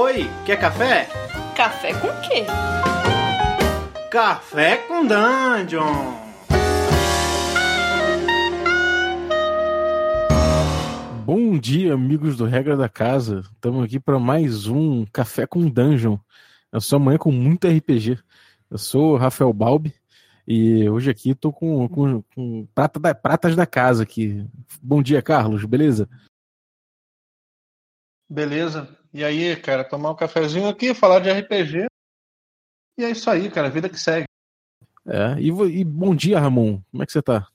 Oi, quer café? Café com quê? Café com Dungeon! Bom dia, amigos do Regra da Casa. Estamos aqui para mais um Café com Dungeon. Eu sou amanhã com muito RPG. Eu sou o Rafael Balbi e hoje aqui estou com, com, com prata da, pratas da casa aqui. Bom dia, Carlos, beleza? Beleza. E aí, cara, tomar um cafezinho aqui, falar de RPG. E é isso aí, cara, vida que segue. É, e, e bom dia, Ramon. Como é que você tá?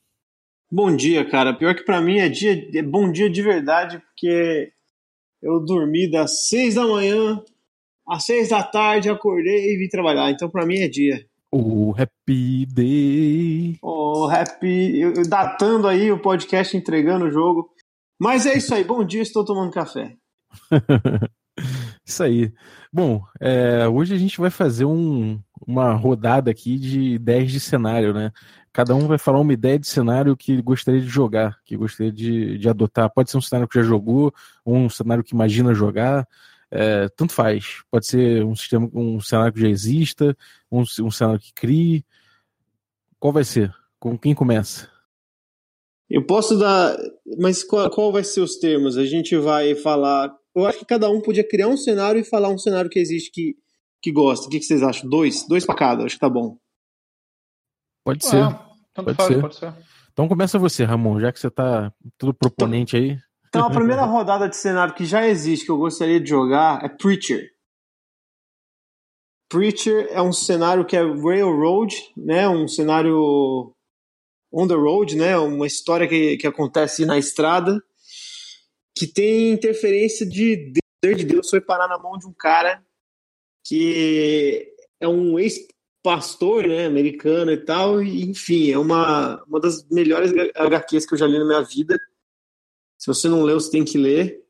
Bom dia, cara. Pior que para mim é dia, é bom dia de verdade, porque eu dormi das seis da manhã às seis da tarde, acordei e vim trabalhar. Então para mim é dia. O oh, Happy Day. Oh, Happy. Eu, eu, datando aí o podcast, entregando o jogo. Mas é isso aí. Bom dia, estou tomando café. Isso aí. Bom, é, hoje a gente vai fazer um, uma rodada aqui de ideias de cenário, né? Cada um vai falar uma ideia de cenário que gostaria de jogar, que gostaria de, de adotar. Pode ser um cenário que já jogou, ou um cenário que imagina jogar. É, tanto faz. Pode ser um sistema, um cenário que já exista, um, um cenário que crie. Qual vai ser? Com quem começa? Eu posso dar. Mas qual, qual vai ser os termos? A gente vai falar eu acho que cada um podia criar um cenário e falar um cenário que existe que, que gosta. O que, que vocês acham? Dois? Dois pra cada, acho que tá bom. Pode ser. Ah, pode, ser. pode ser. Então começa você, Ramon, já que você tá tudo proponente aí. Então a primeira rodada de cenário que já existe, que eu gostaria de jogar, é Preacher. Preacher é um cenário que é Railroad, né? Um cenário on the road, né? Uma história que, que acontece na estrada que tem interferência de Deus, de Deus foi parar na mão de um cara que é um ex-pastor né, americano e tal, e, enfim, é uma, uma das melhores HQs que eu já li na minha vida. Se você não leu, você tem que ler.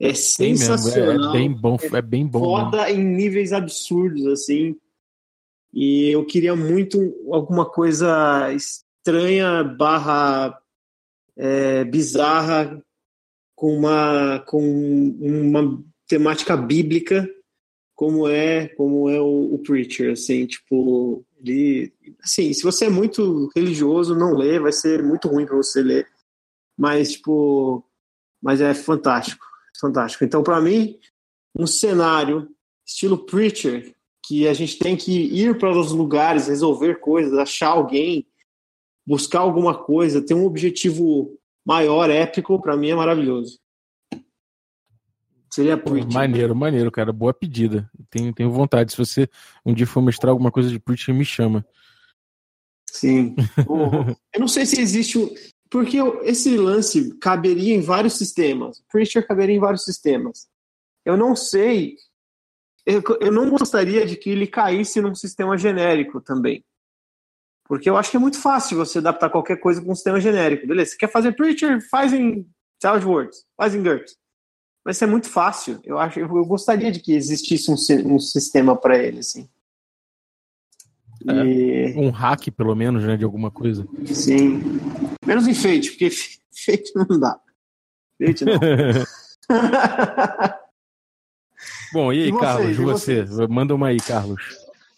É sensacional. É, é, bem bom, é bem bom. Foda mesmo. em níveis absurdos, assim. E eu queria muito alguma coisa estranha barra é, bizarra com uma, com uma temática bíblica como é como é o, o Preacher, assim, tipo, ele, assim, se você é muito religioso, não lê, vai ser muito ruim para você ler, mas, tipo, mas é fantástico, fantástico. Então, para mim, um cenário estilo Preacher, que a gente tem que ir para os lugares, resolver coisas, achar alguém, buscar alguma coisa, ter um objetivo maior, épico, para mim é maravilhoso. Seria Preacher. Maneiro, maneiro, cara. Boa pedida. Tenho, tenho vontade. Se você um dia for mostrar alguma coisa de Preacher, me chama. Sim. eu não sei se existe. Porque esse lance caberia em vários sistemas. Preacher caberia em vários sistemas. Eu não sei. Eu, eu não gostaria de que ele caísse num sistema genérico também. Porque eu acho que é muito fácil você adaptar qualquer coisa com um sistema genérico. Beleza, você quer fazer Preacher? Faz em Salad Words, faz em GURPS. Vai ser muito fácil. Eu acho, eu gostaria de que existisse um, um sistema para ele, assim. É, e... Um hack, pelo menos, né, de alguma coisa. Sim. Menos enfeite, porque enfeite não dá. Enfeite não. Bom, e aí, e Carlos, você? Manda uma aí, Carlos.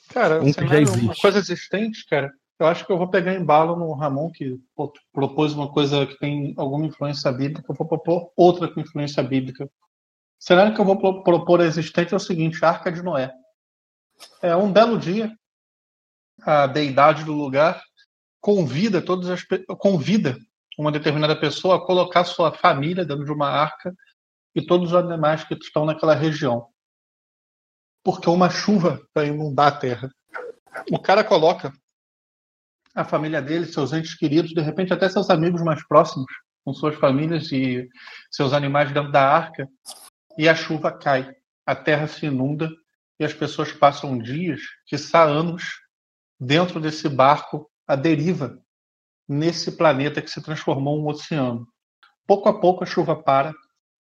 Cara, um que já existe. uma coisa existente, cara, eu acho que eu vou pegar embalo no Ramon, que pô, propôs uma coisa que tem alguma influência bíblica, eu vou propor outra com influência bíblica. Cenário que eu vou propor existente é o seguinte: a Arca de Noé. É um belo dia, a deidade do lugar convida todas as convida uma determinada pessoa a colocar sua família dentro de uma arca e todos os animais que estão naquela região. Porque uma chuva vai inundar a terra. O cara coloca a família dele, seus entes queridos, de repente até seus amigos mais próximos, com suas famílias e seus animais dentro da arca, e a chuva cai, a terra se inunda e as pessoas passam dias, quiçá anos, dentro desse barco à deriva, nesse planeta que se transformou um oceano. Pouco a pouco a chuva para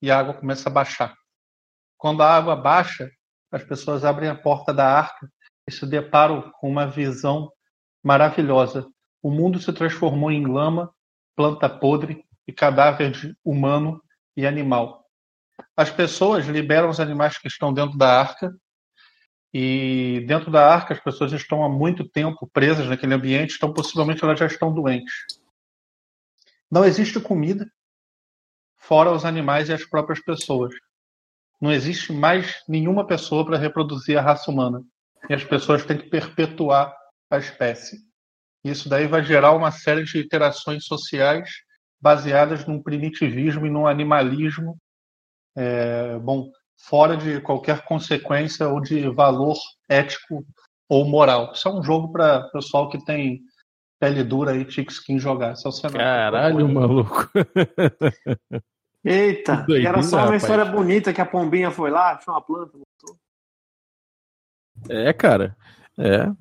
e a água começa a baixar. Quando a água baixa, as pessoas abrem a porta da arca e se deparam com uma visão maravilhosa. O mundo se transformou em lama, planta podre e cadáver de humano e animal. as pessoas liberam os animais que estão dentro da arca e dentro da arca as pessoas estão há muito tempo presas naquele ambiente, então possivelmente elas já estão doentes. Não existe comida fora os animais e as próprias pessoas. Não existe mais nenhuma pessoa para reproduzir a raça humana. E as pessoas têm que perpetuar a espécie. Isso daí vai gerar uma série de interações sociais baseadas num primitivismo e num animalismo, é, bom, fora de qualquer consequência ou de valor ético ou moral. Isso é um jogo para pessoal que tem pele dura e tique skin jogar. Esse é o cenário. Caralho, maluco. Eita, era só uma rapaz. história bonita que a pombinha foi lá, achou uma planta, voltou. É, cara. É.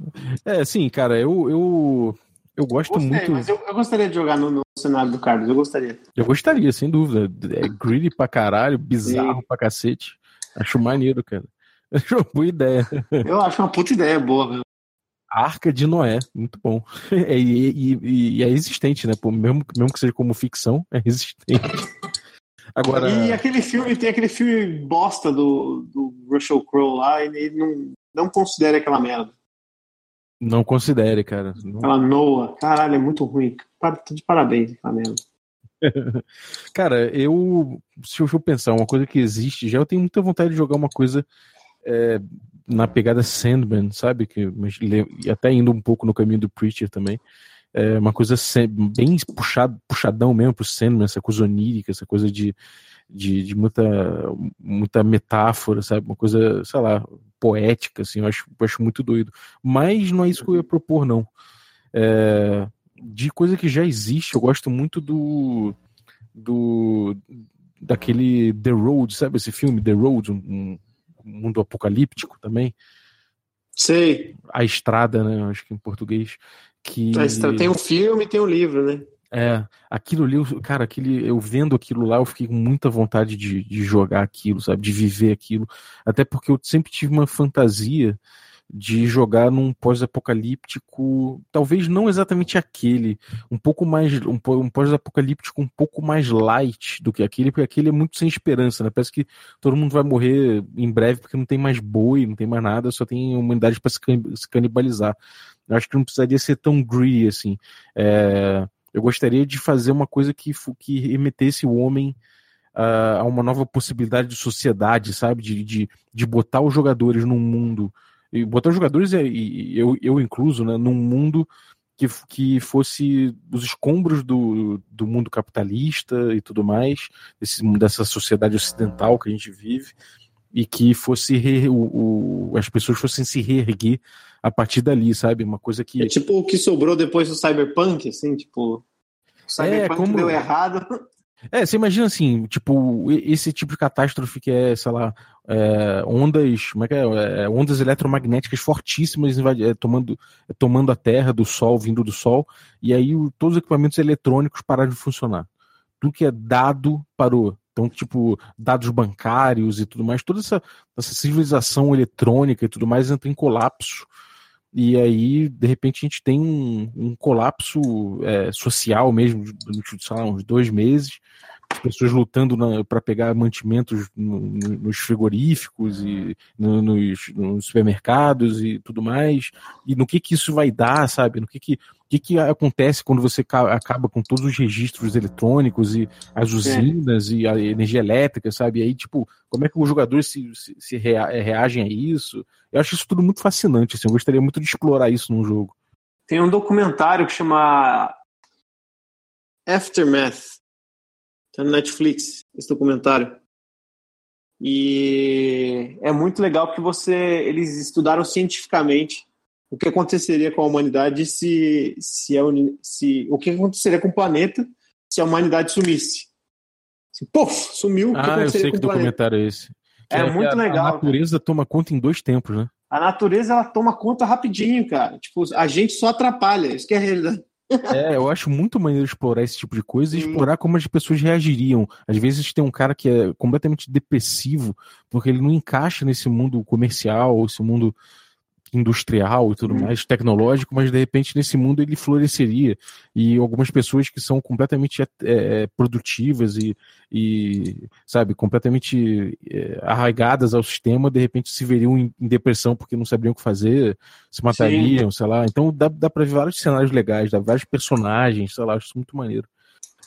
É, sim, cara, eu, eu, eu gosto Gostei, muito. Eu, eu, gostaria de jogar no, no, cenário do Carlos, eu gostaria. Eu gostaria, sem dúvida. É greedy pra caralho, bizarro sim. pra cacete. Acho maneiro, cara. Acho uma boa ideia. Eu acho uma puta ideia boa, velho. Arca de Noé, muito bom. É, e, e, e, é existente, né? Pô, mesmo, mesmo que seja como ficção, é existente. Agora... E aquele filme, tem aquele filme bosta do, do Russell Crowe lá, e ele não, não considera aquela merda. Não considere, cara. Aquela Noah. Caralho, é muito ruim. De parabéns, merda. cara, eu. Se eu, pensar, uma coisa que existe, já eu tenho muita vontade de jogar uma coisa é, na pegada Sandman, sabe? Que, até indo um pouco no caminho do Preacher também. É uma coisa bem puxado, puxadão mesmo pro Sandman, essa coisa onírica, essa coisa de, de, de, muita, muita metáfora, sabe? Uma coisa, sei lá, poética, assim, eu acho, eu acho muito doido. Mas não é isso que eu ia propor, não. É, de coisa que já existe, eu gosto muito do. do daquele The Road, sabe esse filme, The Road, um, um mundo apocalíptico também. Sei. A Estrada, né? Acho que em português. Que... Tem um filme e tem um livro, né? É, aquilo ali, cara, aquele, eu vendo aquilo lá, eu fiquei com muita vontade de, de jogar aquilo, sabe? De viver aquilo. Até porque eu sempre tive uma fantasia de jogar num pós-apocalíptico, talvez não exatamente aquele, um pouco mais, um, pós-apocalíptico um pouco mais light do que aquele, porque aquele é muito sem esperança, né? Parece que todo mundo vai morrer em breve porque não tem mais boi, não tem mais nada, só tem humanidade para se, se canibalizar. Eu acho que não precisaria ser tão greedy assim. É, eu gostaria de fazer uma coisa que, que remetesse o homem uh, a uma nova possibilidade de sociedade, sabe? De, de, de botar os jogadores num mundo e botar os jogadores, e eu, eu incluso, né, num mundo que, que fosse os escombros do, do mundo capitalista e tudo mais, desse, dessa sociedade ocidental que a gente vive, e que fosse re, o, o, as pessoas fossem se reerguer a partir dali, sabe? Uma coisa que. É tipo o que sobrou depois do Cyberpunk, assim, tipo. O Cyberpunk é, como... deu errado. É, você imagina assim, tipo, esse tipo de catástrofe que é, sei lá, é, ondas, como é que é? é? Ondas eletromagnéticas fortíssimas é, tomando, é, tomando a Terra do Sol, vindo do Sol, e aí o, todos os equipamentos eletrônicos pararam de funcionar. Tudo que é dado parou. Então, tipo, dados bancários e tudo mais, toda essa, essa civilização eletrônica e tudo mais entra em colapso. E aí, de repente, a gente tem um, um colapso é, social mesmo, sei lá, uns dois meses, pessoas lutando para pegar mantimentos no, no, nos frigoríficos e no, nos, nos, supermercados e tudo mais, e no que que isso vai dar, sabe? No que que, que, que acontece quando você acaba com todos os registros eletrônicos e as é. usinas é. e a energia elétrica, sabe? E aí, tipo, como é que os jogadores se, se, se reagem a isso? Eu acho isso tudo muito fascinante, assim, eu gostaria muito de explorar isso num jogo. Tem um documentário que chama Aftermath, Tá no Netflix, esse documentário. E é muito legal porque você, eles estudaram cientificamente o que aconteceria com a humanidade se, se, a, se o que aconteceria com o planeta se a humanidade sumisse. Se, puf, sumiu. Ah, eu sei que documentário é esse. É, é, muito legal. A natureza cara. toma conta em dois tempos, né? A natureza ela toma conta rapidinho, cara. Tipo, a gente só atrapalha. Isso que é a realidade. É, eu acho muito maneiro explorar esse tipo de coisa e explorar como as pessoas reagiriam. Às vezes tem um cara que é completamente depressivo, porque ele não encaixa nesse mundo comercial, esse mundo industrial e tudo uhum. mais, tecnológico, mas de repente nesse mundo ele floresceria. E algumas pessoas que são completamente é, é, produtivas e, e, sabe, completamente é, arraigadas ao sistema, de repente se veriam em, em, depressão porque não sabiam o que fazer, se matariam, Sim. sei lá. Então dá, dá pra ver vários cenários legais, dá vários personagens, sei lá, acho isso muito maneiro.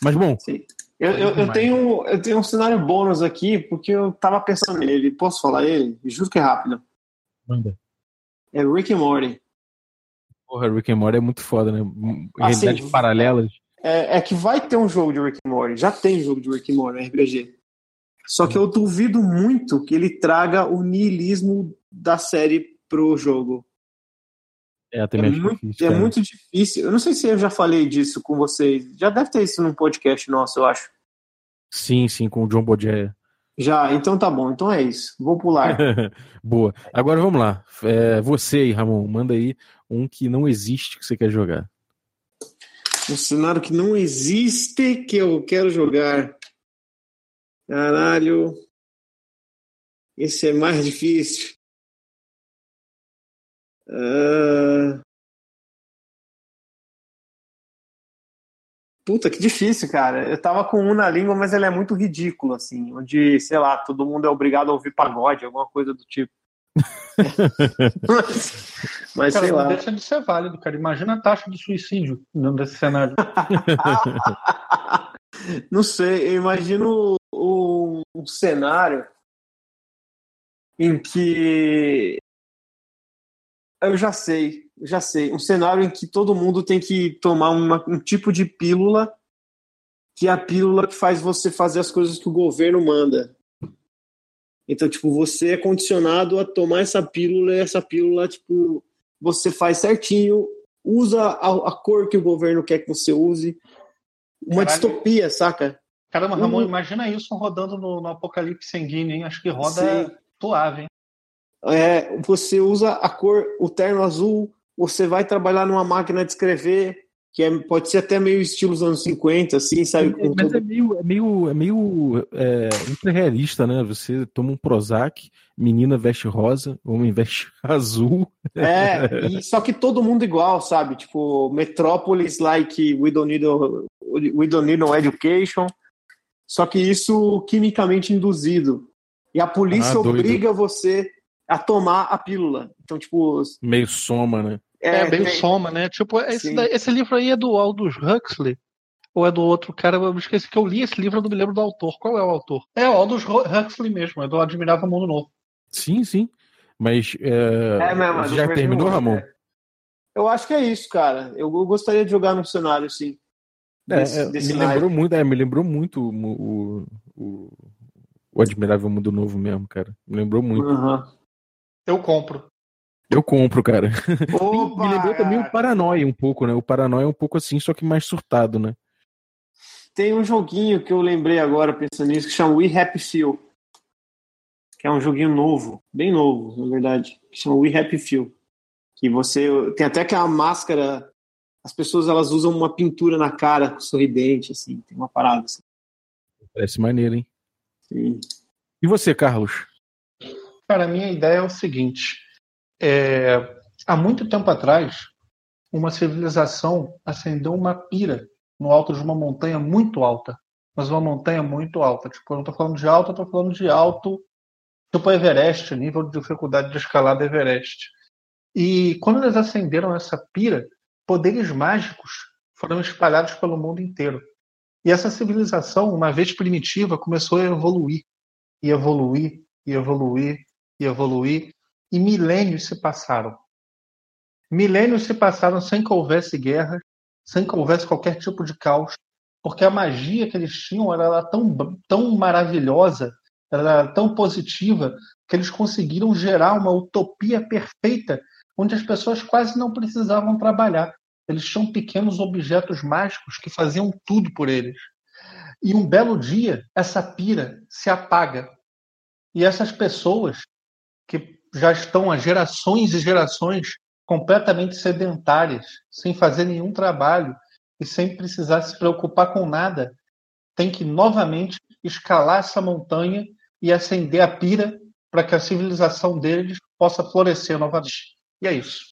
Mas bom. Sim. Eu, eu, eu, tenho, eu tenho um cenário bônus aqui, porque eu tava pensando nele. Posso falar ele? Juro que é rápido. Manda. É Rick and Morty. Porra, Rick and Morty é muito foda, né? Realidades assim, paralelas. É, é, que vai ter um jogo de Rick and Morty. Já tem jogo de Rick and Morty no RPG. Só que eu duvido muito que ele traga o niilismo da série pro jogo. É, também é, muito, difícil, é muito difícil. Eu não sei se eu já falei disso com vocês. Já deve ter isso num podcast nosso, eu acho. Sim, sim, com o John Bodé. Já, então tá bom. Então é isso. Vou pular. Boa. Agora vamos lá. É, você aí, Ramon, manda aí um que não existe que você quer jogar. Um cenário que não existe que eu quero jogar. Caralho. Esse é mais difícil. Uh... Puta, que difícil, cara. Eu tava com um na língua, mas ele é muito ridículo, assim. Onde, sei lá, todo mundo é obrigado a ouvir pagode, alguma coisa do tipo. mas, mas cara, sei lá. deixa de ser válido, cara. Imagina a taxa de suicídio nesse cenário. não sei, eu imagino um, um cenário em que eu já sei, já sei. Um cenário em que todo mundo tem que tomar uma, um tipo de pílula, que é a pílula que faz você fazer as coisas que o governo manda. Então, tipo, você é condicionado a tomar essa pílula e essa pílula, tipo, você faz certinho, usa a, a cor que o governo quer que você use. Uma Caralho. distopia, saca? Caramba, Ramon, uhum. imagina isso rodando no, no Apocalipse Sanguíneo, hein? Acho que roda Sim. suave, hein? é, você usa a cor, o terno azul, você vai trabalhar numa máquina de escrever, que é, pode ser até meio estilo dos anos 50, assim, sabe? É, mas todo... é meio, é meio, é meio é, realista, né? Você toma um Prozac, menina veste rosa, homem veste azul. É, e, só que todo mundo igual, sabe? Tipo, Metrópolis, like, we don't need, a, we don't need no education. Só que isso quimicamente induzido. E a polícia ah, obriga você a tomar a pílula. Então, tipo. Meio soma, né? É, é meio tem... soma, né? Tipo, esse, esse, livro aí é do Aldous Huxley? Ou é do outro cara? Eu esqueci que eu li esse livro, eu não me lembro do autor. Qual é o autor? É o Aldous Huxley mesmo, é do Admirável Mundo Novo. Sim, sim. Mas. É... É mesmo, já terminou, Ramon? É. Eu acho que é isso, cara. Eu, eu gostaria de jogar no cenário, sim. É, desse, é, desse me lembrou muito, é, me lembrou muito o, o, o, Admirável Mundo Novo mesmo, cara. Me lembrou muito. Uhum. Eu compro. Eu compro, cara. Opa, Me lembrou também o Paranoia um pouco, né? O Paranoia é um pouco assim, só que mais surtado, né? Tem um joguinho que eu lembrei agora pensando nisso que chama We Happy Few. Que é um joguinho novo, bem novo, na verdade. Que chama We Happy Few. Que você tem até aquela máscara. As pessoas elas usam uma pintura na cara sorridente, assim, tem uma parada assim. Parece maneiro, hein? Sim. E você, Carlos? Cara, a minha ideia é o seguinte: é, há muito tempo atrás, uma civilização acendeu uma pira no alto de uma montanha muito alta, mas uma montanha muito alta. Tipo, eu não estou falando de alto, eu estou falando de alto, tipo Everest, nível de dificuldade de escalada Everest. E quando eles acenderam essa pira, poderes mágicos foram espalhados pelo mundo inteiro. E essa civilização, uma vez primitiva, começou a evoluir, e evoluir, e evoluir, e evoluir, e milênios se passaram. Milênios se passaram sem que houvesse guerra, sem que houvesse qualquer tipo de caos, porque a magia que eles tinham era tão, tão maravilhosa, era tão positiva, que eles conseguiram gerar uma utopia perfeita, onde as pessoas quase não precisavam trabalhar. Eles tinham pequenos objetos mágicos que faziam tudo por eles. E um belo dia, essa pira se apaga. E essas pessoas que já estão há gerações e gerações completamente sedentárias, sem fazer nenhum trabalho e sem precisar se preocupar com nada, tem que novamente escalar essa montanha e acender a pira para que a civilização deles possa florescer novamente. E é isso.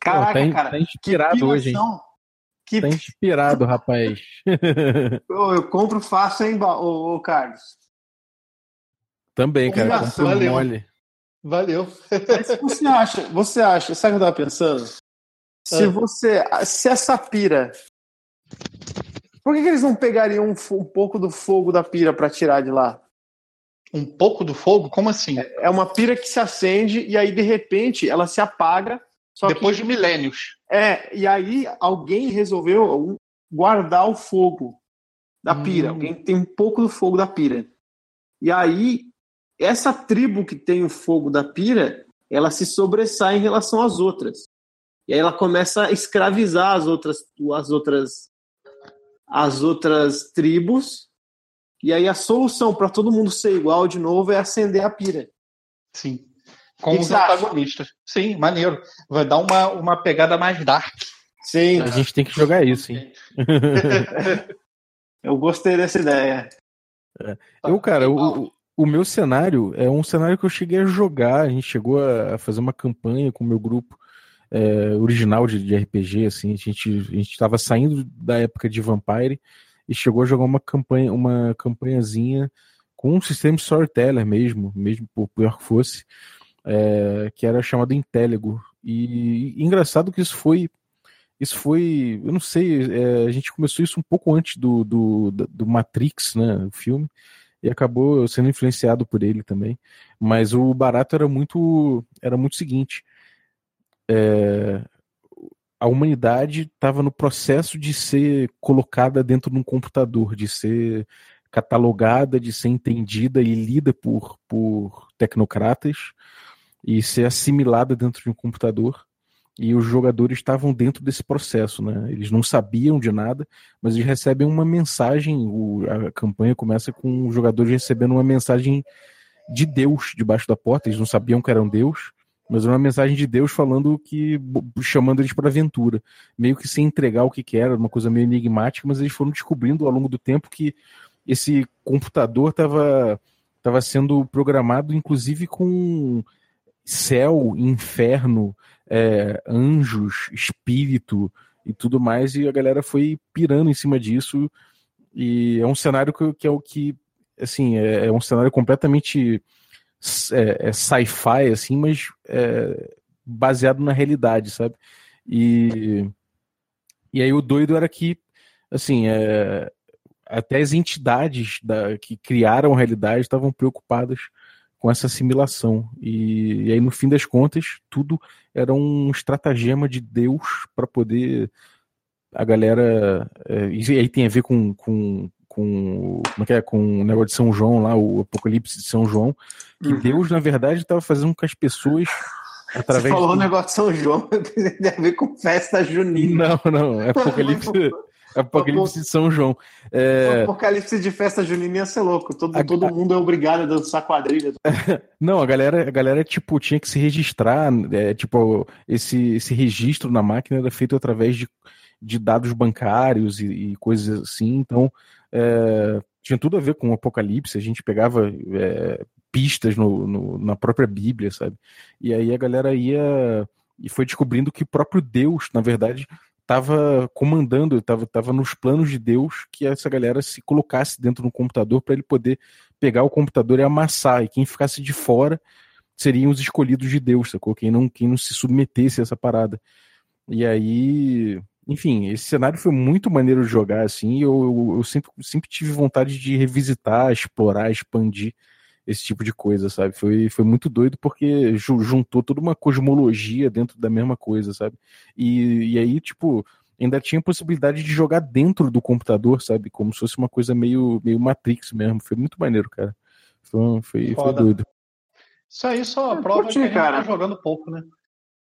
Caraca, Pô, tá, cara. Tá inspirado hoje, hein? Que... Tá inspirado, rapaz. eu, eu compro fácil, hein, ô, ô Carlos? Também, cara. Valeu. Mole. Valeu. Mas você acha, você acha, sabe o que eu tava pensando? Se ah. você. Se essa pira. Por que, que eles não pegariam um, um, pouco do fogo da pira para tirar de lá? Um pouco do fogo? Como assim? É, é uma pira que se acende e aí, de repente, ela se apaga. Depois que... de milênios. É, e aí alguém resolveu guardar o fogo da pira. Hum. Alguém tem um pouco do fogo da pira. E aí, essa tribo que tem o fogo da pira, ela se sobressai em relação às outras. E aí ela começa a escravizar as outras, as outras, as outras tribos. E aí a solução para todo mundo ser igual de novo é acender a pira. Sim. Com que os antagonistas. Sim, maneiro. Vai dar uma, uma pegada mais dark. Sim. A gente tem que jogar isso, hein? Eu gostei dessa ideia. É. Eu, cara, o, o meu cenário é um cenário que eu cheguei a jogar. A gente chegou a fazer uma campanha com o meu grupo é, original de, de, RPG, assim, a gente estava saindo da época de Vampire e chegou a jogar uma campanha, uma campanhazinha com um sistema storyteller mesmo, mesmo por pior que fosse, é, que era chamado Inteligo. E, e, engraçado que isso foi isso foi, eu não sei, é, a gente começou isso um pouco antes do, do, do Matrix, né, o filme, e acabou sendo influenciado por ele também. Mas o barato era muito, era muito seguinte é, a humanidade estava no processo de ser colocada dentro de um computador, de ser catalogada, de ser entendida e lida por, por tecnocratas e ser assimilada dentro de um computador. E os jogadores estavam dentro desse processo, né? Eles não sabiam de nada, mas eles recebem uma mensagem. O, a campanha começa com os jogadores recebendo uma mensagem de Deus debaixo da porta. Eles não sabiam que eram Deus, mas uma mensagem de Deus falando que chamando eles para aventura, meio que sem entregar o que, que era, uma coisa meio enigmática, mas eles foram descobrindo ao longo do tempo que esse computador estava tava sendo programado, inclusive com céu, inferno, é, anjos, espírito e tudo mais, e a galera foi pirando em cima disso. E é um cenário que, que é o que, assim, é, é um cenário completamente é, é sci-fi, assim, mas é, baseado na realidade, sabe? E, e aí o doido era que, assim, é, até as entidades da, que criaram a realidade estavam preocupadas com essa assimilação. E, e, aí, no fim das contas, tudo era um estratagema de Deus para poder a galera. É, e aí tem a ver com, com, com como é que é com o negócio de São João lá, o Apocalipse de São João, que uhum. Deus na verdade estava fazendo com que as pessoas através Você falou o negócio de São João, tem a ver com festa junina. Não, não, é Apocalipse Apocalipse de São João. É... O apocalipse de festa junina ia ser louco. Todo, a... todo mundo é obrigado a dançar quadrilha. Não, a galera, a galera tipo, tinha que se registrar. É, tipo, esse, esse registro na máquina era feito através de, de dados bancários e, e coisas assim. Então, é, tinha tudo a ver com o Apocalipse, a gente pegava é, pistas no, no, na própria Bíblia, sabe? E aí a galera ia e foi descobrindo que o próprio Deus, na verdade, estava comandando, estava tava nos planos de Deus que essa galera se colocasse dentro do computador para ele poder pegar o computador e amassar, e quem ficasse de fora seriam os escolhidos de Deus, sacou? Quem não, quem não se submetesse a essa parada. E aí enfim, esse cenário foi muito maneiro de jogar, assim, eu, eu, sempre, sempre tive vontade de revisitar, explorar, expandir esse tipo de coisa, sabe? Foi, foi muito doido porque juntou toda uma cosmologia dentro da mesma coisa, sabe? E, e aí, tipo, ainda tinha possibilidade de jogar dentro do computador, sabe? Como se fosse uma coisa meio, meio Matrix mesmo. Foi muito maneiro, cara. Foi, foi, foi doido. Isso aí só a prova curti, que a gente tá cara. tá jogando pouco, né?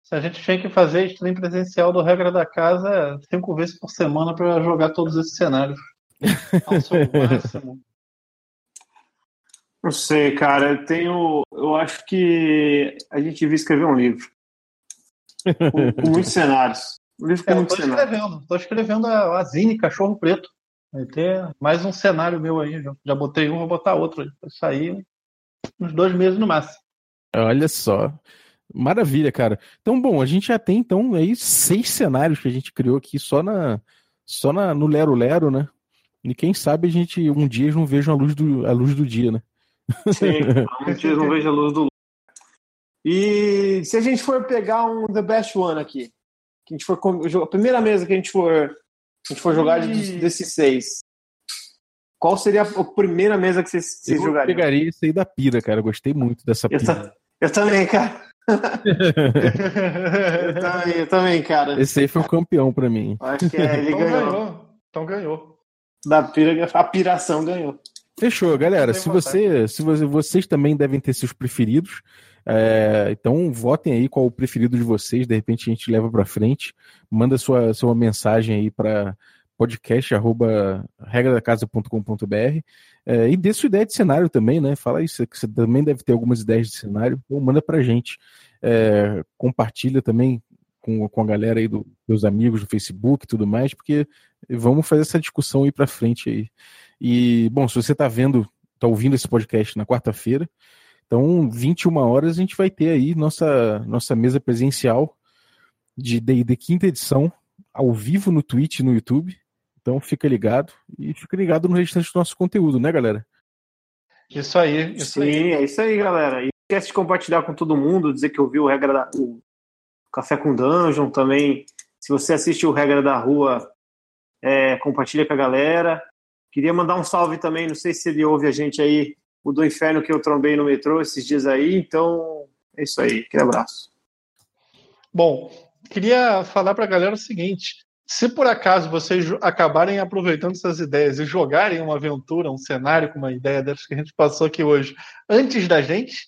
Se a gente tinha que fazer stream presencial do Regra da Casa cinco vezes por semana para jogar todos esses cenários. Ao seu máximo. Não sei, cara. Eu tenho. Eu acho que a gente devia escrever um livro. Com, com muitos cenários. Um livro com é, muitos cenários. Escrevendo. Estou escrevendo a, a Zine Cachorro Preto. Vai ter mais um cenário meu aí. Já, já botei um, vou botar outro. Vai sair uns dois meses no máximo. Olha só. Maravilha, cara. Então, bom, a gente já tem então aí seis cenários que a gente criou aqui só na só na, no Lero Lero, né? E quem sabe a gente um dia não veja a luz do, a luz do dia, né? Sim, dia não veja a luz do E se a gente for pegar um The Best One aqui, que a gente for a primeira mesa que a gente for a gente for jogar de, desses seis, qual seria a primeira mesa que vocês, vocês eu jogariam? Eu pegaria esse aí da pira, cara. Gostei muito dessa pira. Eu, eu também, cara. eu, também, eu também, cara. Esse aí foi o campeão pra mim. Acho que é, ele então ganhou. ganhou. Então ganhou. Da pira, a piração ganhou. Fechou, galera. Se, você, se você, vocês também devem ter seus preferidos, é, então votem aí qual o preferido de vocês. De repente a gente leva para frente. Manda sua, sua mensagem aí para podcast@regradacasa.com.br é, e dê sua ideia de cenário também, né? Fala isso, que você também deve ter algumas ideias de cenário. Então manda pra gente. É, compartilha também com, com a galera aí dos do, amigos do Facebook e tudo mais, porque vamos fazer essa discussão aí para frente aí. E, bom, se você está vendo, está ouvindo esse podcast na quarta-feira, então 21 horas a gente vai ter aí nossa, nossa mesa presencial de D&D quinta edição, ao vivo no Twitch e no YouTube. Então fica ligado e fica ligado no restante do nosso conteúdo, né, galera? Isso aí, isso Sim, aí. é isso aí, galera. E esquece de compartilhar com todo mundo, dizer que ouviu o regra da, o Café com Dungeon também. Se você assiste o Regra da Rua, é, compartilha com a galera. Queria mandar um salve também, não sei se ele ouve a gente aí, o do inferno que eu trombei no metrô esses dias aí. Então, é isso aí. Aquele abraço. Bom, queria falar para a galera o seguinte: se por acaso vocês acabarem aproveitando essas ideias e jogarem uma aventura, um cenário com uma ideia dessas que a gente passou aqui hoje, antes da gente,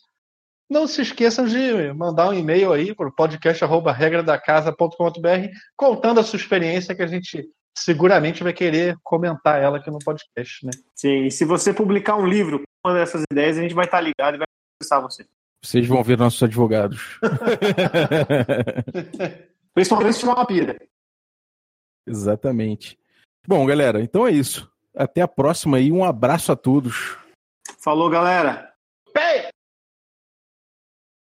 não se esqueçam de mandar um e-mail aí para o podcast.regradacasa.com.br contando a sua experiência que a gente seguramente vai querer comentar ela aqui no podcast, né? Sim, e se você publicar um livro com uma dessas ideias, a gente vai estar ligado e vai conversar você. Vocês vão ver nossos advogados. Principalmente se tiver uma pira. Exatamente. Bom, galera, então é isso. Até a próxima e um abraço a todos. Falou, galera.